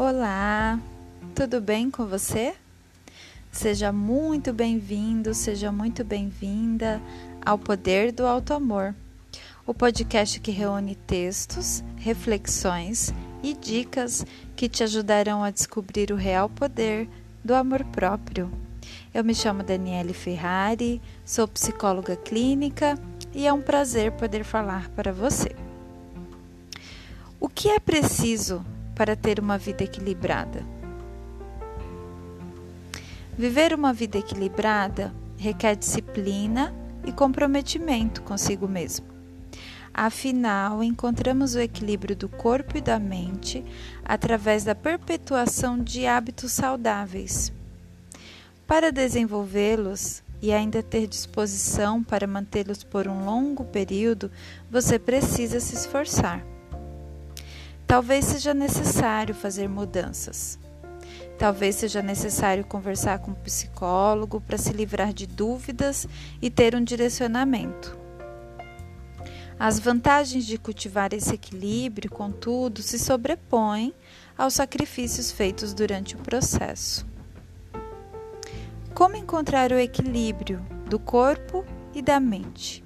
Olá, tudo bem com você? Seja muito bem-vindo, seja muito bem-vinda ao Poder do Alto Amor, o podcast que reúne textos, reflexões e dicas que te ajudarão a descobrir o real poder do amor próprio. Eu me chamo Daniele Ferrari, sou psicóloga clínica e é um prazer poder falar para você. O que é preciso para ter uma vida equilibrada. Viver uma vida equilibrada requer disciplina e comprometimento consigo mesmo. Afinal, encontramos o equilíbrio do corpo e da mente através da perpetuação de hábitos saudáveis. Para desenvolvê-los e ainda ter disposição para mantê-los por um longo período, você precisa se esforçar. Talvez seja necessário fazer mudanças. Talvez seja necessário conversar com um psicólogo para se livrar de dúvidas e ter um direcionamento. As vantagens de cultivar esse equilíbrio, contudo, se sobrepõem aos sacrifícios feitos durante o processo. Como encontrar o equilíbrio do corpo e da mente?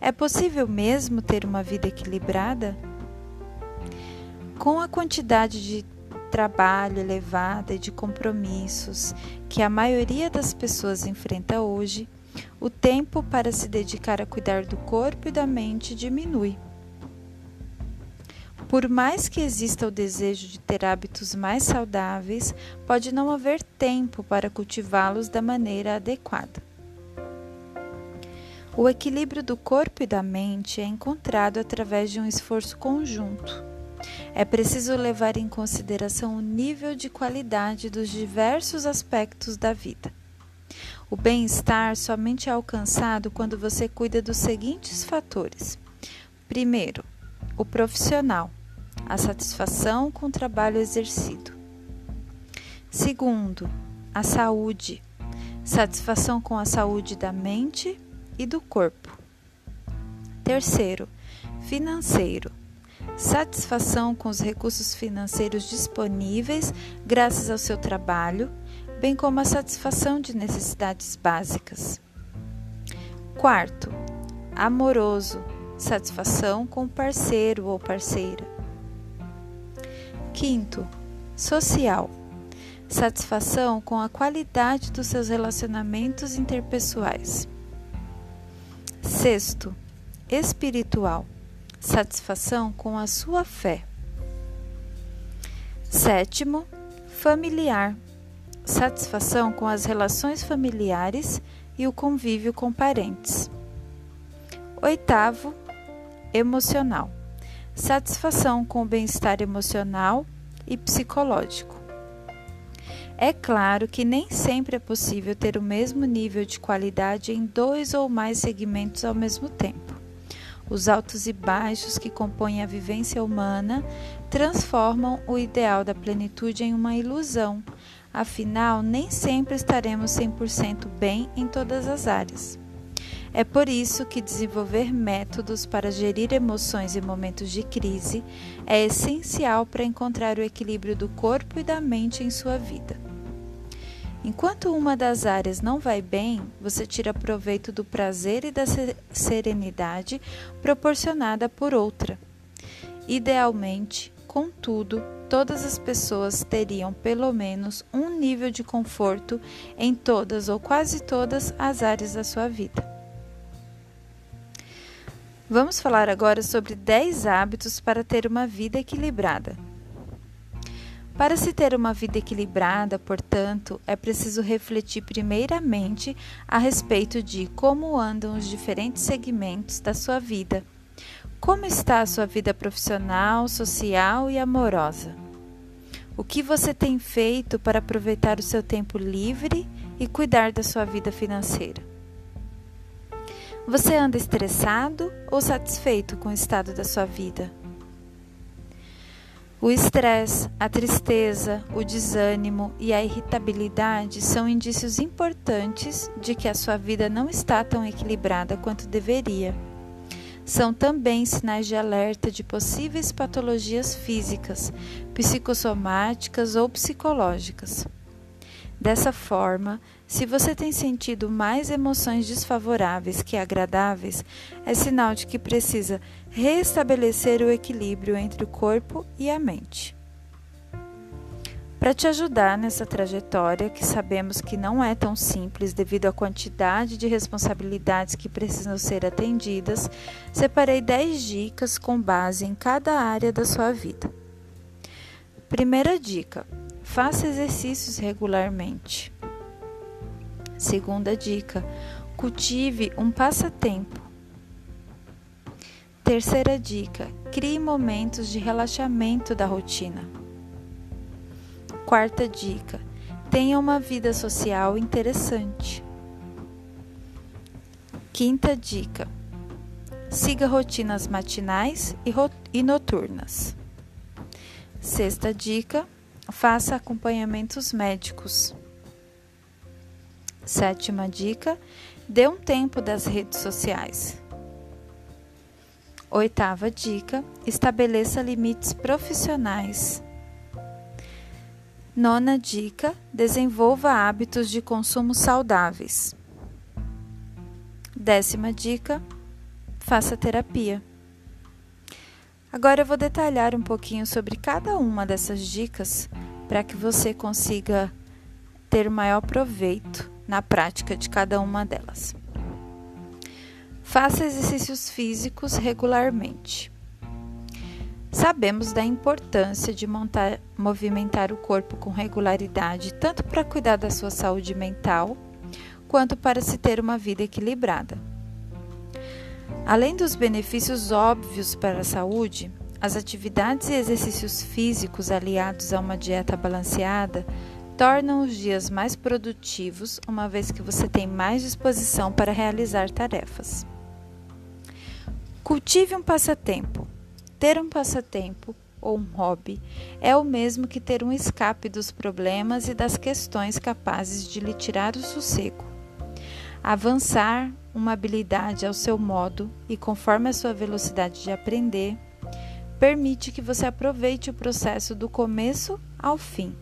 É possível mesmo ter uma vida equilibrada? Com a quantidade de trabalho elevada e de compromissos que a maioria das pessoas enfrenta hoje, o tempo para se dedicar a cuidar do corpo e da mente diminui. Por mais que exista o desejo de ter hábitos mais saudáveis, pode não haver tempo para cultivá-los da maneira adequada. O equilíbrio do corpo e da mente é encontrado através de um esforço conjunto é preciso levar em consideração o nível de qualidade dos diversos aspectos da vida. O bem-estar somente é alcançado quando você cuida dos seguintes fatores: primeiro, o profissional, a satisfação com o trabalho exercido. Segundo, a saúde, satisfação com a saúde da mente e do corpo. Terceiro, financeiro, satisfação com os recursos financeiros disponíveis graças ao seu trabalho, bem como a satisfação de necessidades básicas. Quarto, amoroso, satisfação com o parceiro ou parceira. Quinto, social, satisfação com a qualidade dos seus relacionamentos interpessoais. Sexto, espiritual satisfação com a sua fé. Sétimo, familiar, satisfação com as relações familiares e o convívio com parentes. Oitavo, emocional, satisfação com o bem-estar emocional e psicológico. É claro que nem sempre é possível ter o mesmo nível de qualidade em dois ou mais segmentos ao mesmo tempo. Os altos e baixos que compõem a vivência humana transformam o ideal da plenitude em uma ilusão, afinal, nem sempre estaremos 100% bem em todas as áreas. É por isso que desenvolver métodos para gerir emoções em momentos de crise é essencial para encontrar o equilíbrio do corpo e da mente em sua vida. Enquanto uma das áreas não vai bem, você tira proveito do prazer e da serenidade proporcionada por outra. Idealmente, contudo, todas as pessoas teriam pelo menos um nível de conforto em todas ou quase todas as áreas da sua vida. Vamos falar agora sobre 10 hábitos para ter uma vida equilibrada. Para se ter uma vida equilibrada, portanto, é preciso refletir primeiramente a respeito de como andam os diferentes segmentos da sua vida. Como está a sua vida profissional, social e amorosa? O que você tem feito para aproveitar o seu tempo livre e cuidar da sua vida financeira? Você anda estressado ou satisfeito com o estado da sua vida? O estresse, a tristeza, o desânimo e a irritabilidade são indícios importantes de que a sua vida não está tão equilibrada quanto deveria. são também sinais de alerta de possíveis patologias físicas, psicossomáticas ou psicológicas. Dessa forma, se você tem sentido mais emoções desfavoráveis que agradáveis, é sinal de que precisa restabelecer o equilíbrio entre o corpo e a mente. Para te ajudar nessa trajetória, que sabemos que não é tão simples devido à quantidade de responsabilidades que precisam ser atendidas, separei 10 dicas com base em cada área da sua vida. Primeira dica: faça exercícios regularmente. Segunda dica: cultive um passatempo. Terceira dica: crie momentos de relaxamento da rotina. Quarta dica: tenha uma vida social interessante. Quinta dica: siga rotinas matinais e, e noturnas. Sexta dica: faça acompanhamentos médicos. Sétima dica: dê um tempo das redes sociais. Oitava dica: estabeleça limites profissionais. Nona dica: desenvolva hábitos de consumo saudáveis. Décima dica: faça terapia. Agora eu vou detalhar um pouquinho sobre cada uma dessas dicas para que você consiga ter maior proveito na prática de cada uma delas. Faça exercícios físicos regularmente. Sabemos da importância de montar, movimentar o corpo com regularidade, tanto para cuidar da sua saúde mental, quanto para se ter uma vida equilibrada. Além dos benefícios óbvios para a saúde, as atividades e exercícios físicos aliados a uma dieta balanceada tornam os dias mais produtivos, uma vez que você tem mais disposição para realizar tarefas. Cultive um passatempo ter um passatempo ou um hobby é o mesmo que ter um escape dos problemas e das questões capazes de lhe tirar o sossego. Avançar uma habilidade ao seu modo e conforme a sua velocidade de aprender permite que você aproveite o processo do começo ao fim.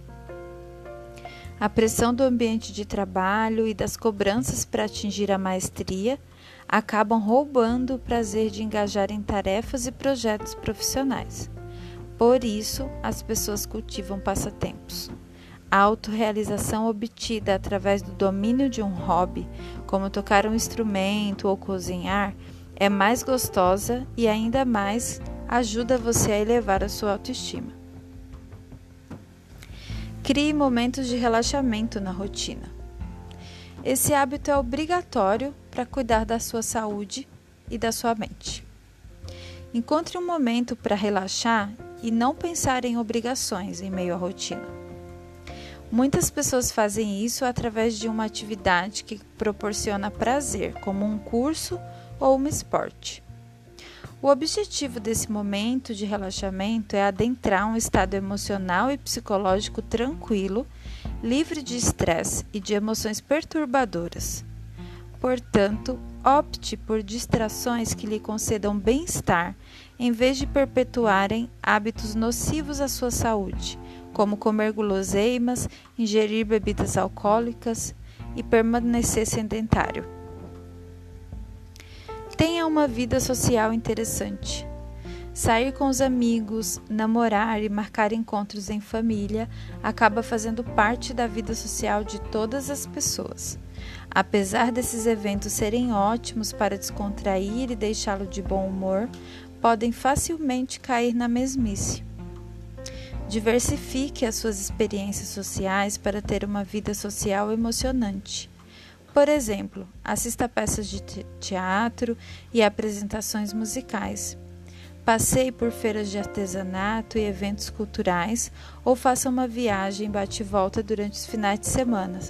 A pressão do ambiente de trabalho e das cobranças para atingir a maestria acabam roubando o prazer de engajar em tarefas e projetos profissionais. Por isso, as pessoas cultivam passatempos. A autorrealização obtida através do domínio de um hobby, como tocar um instrumento ou cozinhar, é mais gostosa e ainda mais ajuda você a elevar a sua autoestima. Crie momentos de relaxamento na rotina. Esse hábito é obrigatório para cuidar da sua saúde e da sua mente. Encontre um momento para relaxar e não pensar em obrigações em meio à rotina. Muitas pessoas fazem isso através de uma atividade que proporciona prazer, como um curso ou um esporte. O objetivo desse momento de relaxamento é adentrar um estado emocional e psicológico tranquilo livre de estresse e de emoções perturbadoras. Portanto, opte por distrações que lhe concedam bem-estar, em vez de perpetuarem hábitos nocivos à sua saúde, como comer guloseimas, ingerir bebidas alcoólicas e permanecer sedentário. Tenha uma vida social interessante. Sair com os amigos, namorar e marcar encontros em família acaba fazendo parte da vida social de todas as pessoas. Apesar desses eventos serem ótimos para descontrair e deixá-lo de bom humor, podem facilmente cair na mesmice. Diversifique as suas experiências sociais para ter uma vida social emocionante. Por exemplo, assista peças de teatro e apresentações musicais. Passeie por feiras de artesanato e eventos culturais ou faça uma viagem bate-volta durante os finais de semana.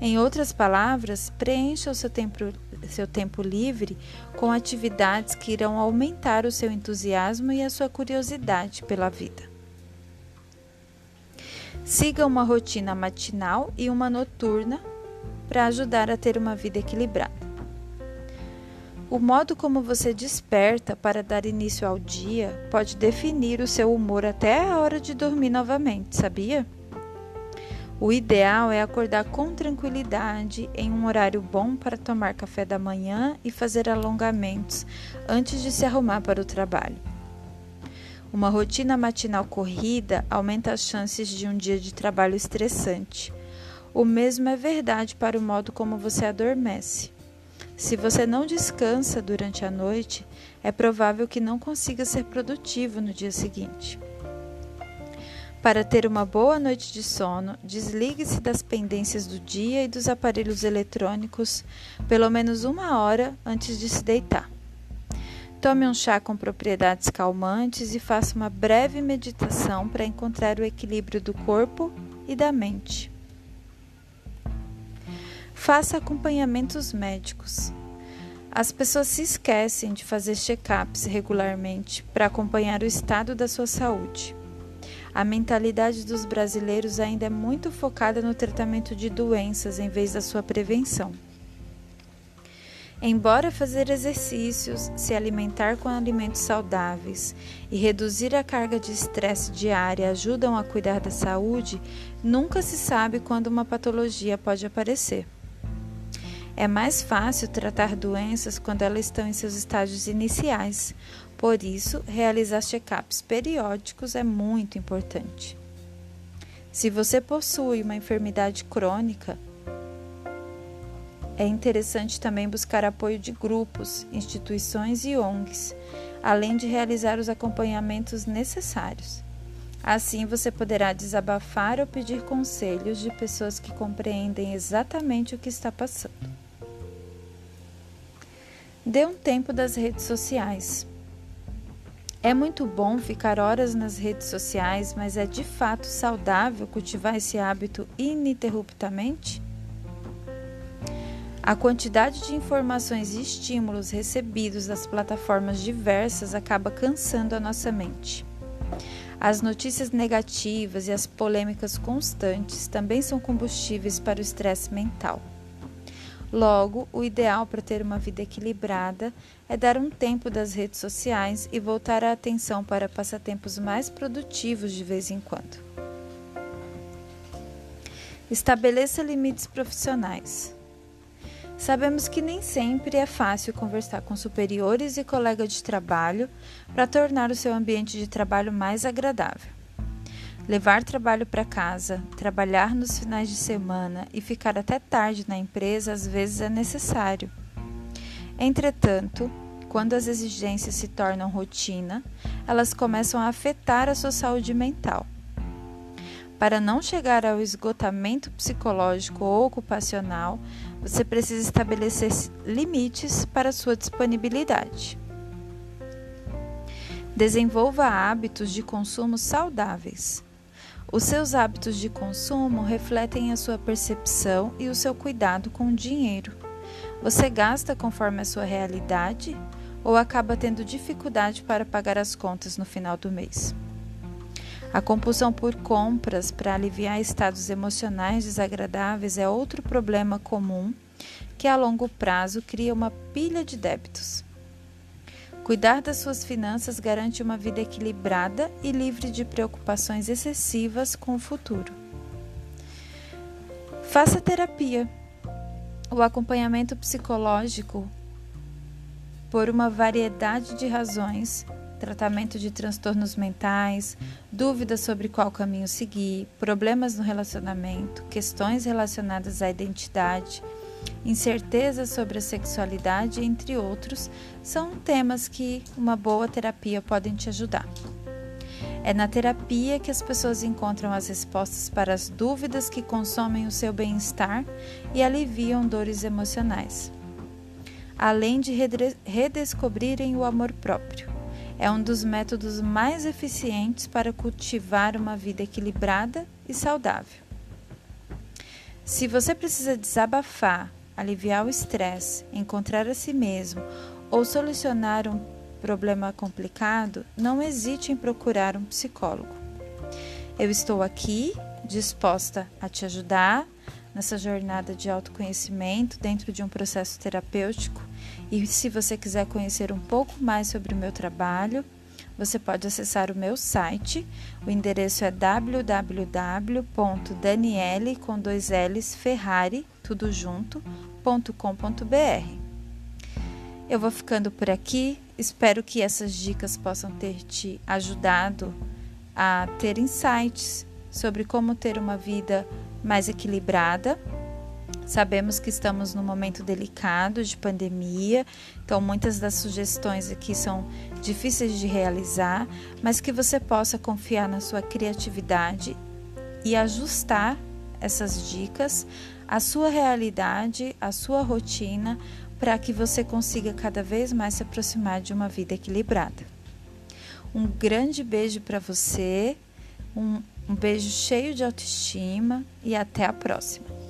Em outras palavras, preencha o seu tempo, seu tempo livre com atividades que irão aumentar o seu entusiasmo e a sua curiosidade pela vida. Siga uma rotina matinal e uma noturna para ajudar a ter uma vida equilibrada. O modo como você desperta para dar início ao dia pode definir o seu humor até a hora de dormir novamente, sabia? O ideal é acordar com tranquilidade em um horário bom para tomar café da manhã e fazer alongamentos antes de se arrumar para o trabalho. Uma rotina matinal corrida aumenta as chances de um dia de trabalho estressante. O mesmo é verdade para o modo como você adormece. Se você não descansa durante a noite, é provável que não consiga ser produtivo no dia seguinte. Para ter uma boa noite de sono, desligue-se das pendências do dia e dos aparelhos eletrônicos pelo menos uma hora antes de se deitar. Tome um chá com propriedades calmantes e faça uma breve meditação para encontrar o equilíbrio do corpo e da mente. Faça acompanhamentos médicos. As pessoas se esquecem de fazer check-ups regularmente para acompanhar o estado da sua saúde. A mentalidade dos brasileiros ainda é muito focada no tratamento de doenças em vez da sua prevenção. Embora fazer exercícios, se alimentar com alimentos saudáveis e reduzir a carga de estresse diária ajudam a cuidar da saúde, nunca se sabe quando uma patologia pode aparecer. É mais fácil tratar doenças quando elas estão em seus estágios iniciais, por isso, realizar check-ups periódicos é muito importante. Se você possui uma enfermidade crônica, é interessante também buscar apoio de grupos, instituições e ONGs, além de realizar os acompanhamentos necessários. Assim, você poderá desabafar ou pedir conselhos de pessoas que compreendem exatamente o que está passando. Dê um tempo das redes sociais. É muito bom ficar horas nas redes sociais, mas é de fato saudável cultivar esse hábito ininterruptamente? A quantidade de informações e estímulos recebidos das plataformas diversas acaba cansando a nossa mente. As notícias negativas e as polêmicas constantes também são combustíveis para o estresse mental. Logo, o ideal para ter uma vida equilibrada é dar um tempo das redes sociais e voltar a atenção para passatempos mais produtivos de vez em quando. Estabeleça limites profissionais. Sabemos que nem sempre é fácil conversar com superiores e colegas de trabalho para tornar o seu ambiente de trabalho mais agradável. Levar trabalho para casa, trabalhar nos finais de semana e ficar até tarde na empresa às vezes é necessário. Entretanto, quando as exigências se tornam rotina, elas começam a afetar a sua saúde mental. Para não chegar ao esgotamento psicológico ou ocupacional, você precisa estabelecer limites para sua disponibilidade. Desenvolva hábitos de consumo saudáveis. Os seus hábitos de consumo refletem a sua percepção e o seu cuidado com o dinheiro. Você gasta conforme a sua realidade ou acaba tendo dificuldade para pagar as contas no final do mês? A compulsão por compras para aliviar estados emocionais desagradáveis é outro problema comum que a longo prazo cria uma pilha de débitos. Cuidar das suas finanças garante uma vida equilibrada e livre de preocupações excessivas com o futuro. Faça terapia. O acompanhamento psicológico, por uma variedade de razões, tratamento de transtornos mentais, dúvidas sobre qual caminho seguir, problemas no relacionamento, questões relacionadas à identidade, incertezas sobre a sexualidade, entre outros, são temas que uma boa terapia podem te ajudar. É na terapia que as pessoas encontram as respostas para as dúvidas que consomem o seu bem-estar e aliviam dores emocionais, além de redescobrirem o amor próprio. É um dos métodos mais eficientes para cultivar uma vida equilibrada e saudável. Se você precisa desabafar, aliviar o estresse, encontrar a si mesmo ou solucionar um problema complicado, não hesite em procurar um psicólogo. Eu estou aqui disposta a te ajudar, nessa jornada de autoconhecimento dentro de um processo terapêutico. E se você quiser conhecer um pouco mais sobre o meu trabalho, você pode acessar o meu site. O endereço é www.daniele. Eu vou ficando por aqui. Espero que essas dicas possam ter te ajudado a ter insights sobre como ter uma vida mais equilibrada. Sabemos que estamos num momento delicado de pandemia, então muitas das sugestões aqui são difíceis de realizar, mas que você possa confiar na sua criatividade e ajustar essas dicas à sua realidade, à sua rotina, para que você consiga cada vez mais se aproximar de uma vida equilibrada. Um grande beijo para você, um, um beijo cheio de autoestima e até a próxima.